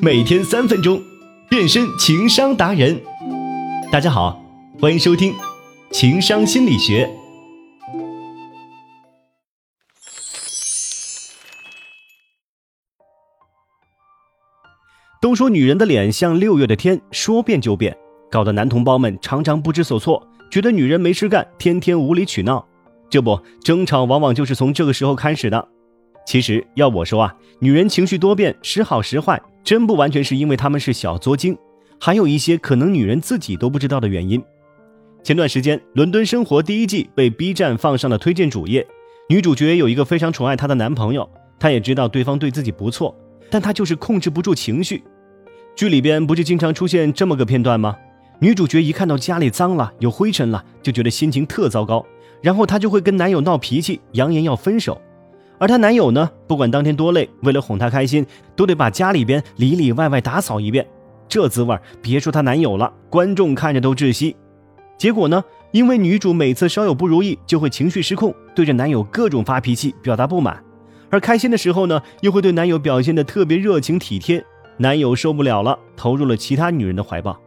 每天三分钟，变身情商达人。大家好，欢迎收听情商心理学。都说女人的脸像六月的天，说变就变，搞得男同胞们常常不知所措，觉得女人没事干，天天无理取闹。这不，争吵往往就是从这个时候开始的。其实要我说啊，女人情绪多变，时好时坏，真不完全是因为他们是小作精，还有一些可能女人自己都不知道的原因。前段时间，《伦敦生活》第一季被 B 站放上了推荐主页，女主角有一个非常宠爱她的男朋友，她也知道对方对自己不错，但她就是控制不住情绪。剧里边不是经常出现这么个片段吗？女主角一看到家里脏了、有灰尘了，就觉得心情特糟糕，然后她就会跟男友闹脾气，扬言要分手。而她男友呢，不管当天多累，为了哄她开心，都得把家里边里里外外打扫一遍。这滋味别说她男友了，观众看着都窒息。结果呢，因为女主每次稍有不如意，就会情绪失控，对着男友各种发脾气，表达不满。而开心的时候呢，又会对男友表现的特别热情体贴。男友受不了了，投入了其他女人的怀抱。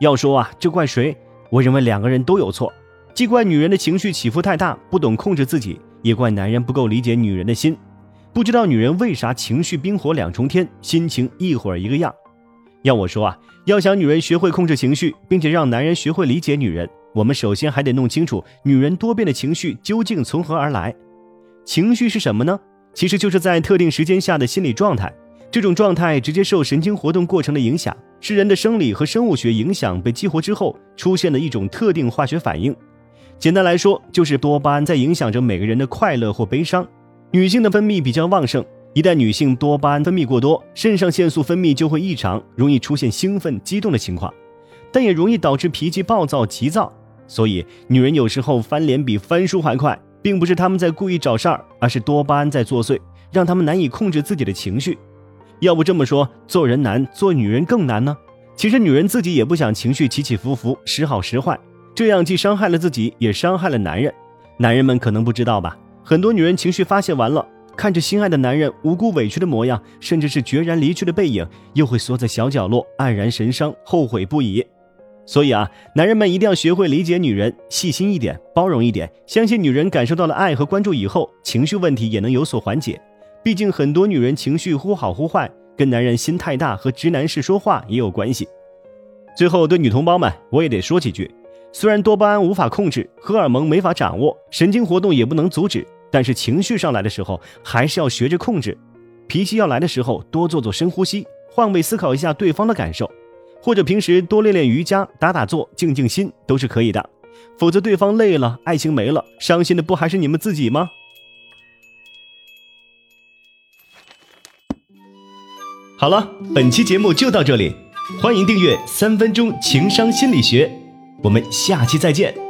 要说啊，这怪谁？我认为两个人都有错，既怪女人的情绪起伏太大，不懂控制自己。也怪男人不够理解女人的心，不知道女人为啥情绪冰火两重天，心情一会儿一个样。要我说啊，要想女人学会控制情绪，并且让男人学会理解女人，我们首先还得弄清楚女人多变的情绪究竟从何而来。情绪是什么呢？其实就是在特定时间下的心理状态，这种状态直接受神经活动过程的影响，是人的生理和生物学影响被激活之后出现的一种特定化学反应。简单来说，就是多巴胺在影响着每个人的快乐或悲伤。女性的分泌比较旺盛，一旦女性多巴胺分泌过多，肾上腺素分泌就会异常，容易出现兴奋、激动的情况，但也容易导致脾气暴躁、急躁。所以，女人有时候翻脸比翻书还快，并不是她们在故意找事儿，而是多巴胺在作祟，让她们难以控制自己的情绪。要不这么说，做人难，做女人更难呢？其实，女人自己也不想情绪起起伏伏，时好时坏。这样既伤害了自己，也伤害了男人。男人们可能不知道吧？很多女人情绪发泄完了，看着心爱的男人无辜委屈的模样，甚至是决然离去的背影，又会缩在小角落黯然神伤，后悔不已。所以啊，男人们一定要学会理解女人，细心一点，包容一点，相信女人感受到了爱和关注以后，情绪问题也能有所缓解。毕竟很多女人情绪忽好忽坏，跟男人心太大和直男式说话也有关系。最后，对女同胞们，我也得说几句。虽然多巴胺无法控制，荷尔蒙没法掌握，神经活动也不能阻止，但是情绪上来的时候，还是要学着控制。脾气要来的时候，多做做深呼吸，换位思考一下对方的感受，或者平时多练练瑜伽、打打坐、静静心都是可以的。否则，对方累了，爱情没了，伤心的不还是你们自己吗？好了，本期节目就到这里，欢迎订阅《三分钟情商心理学》。我们下期再见。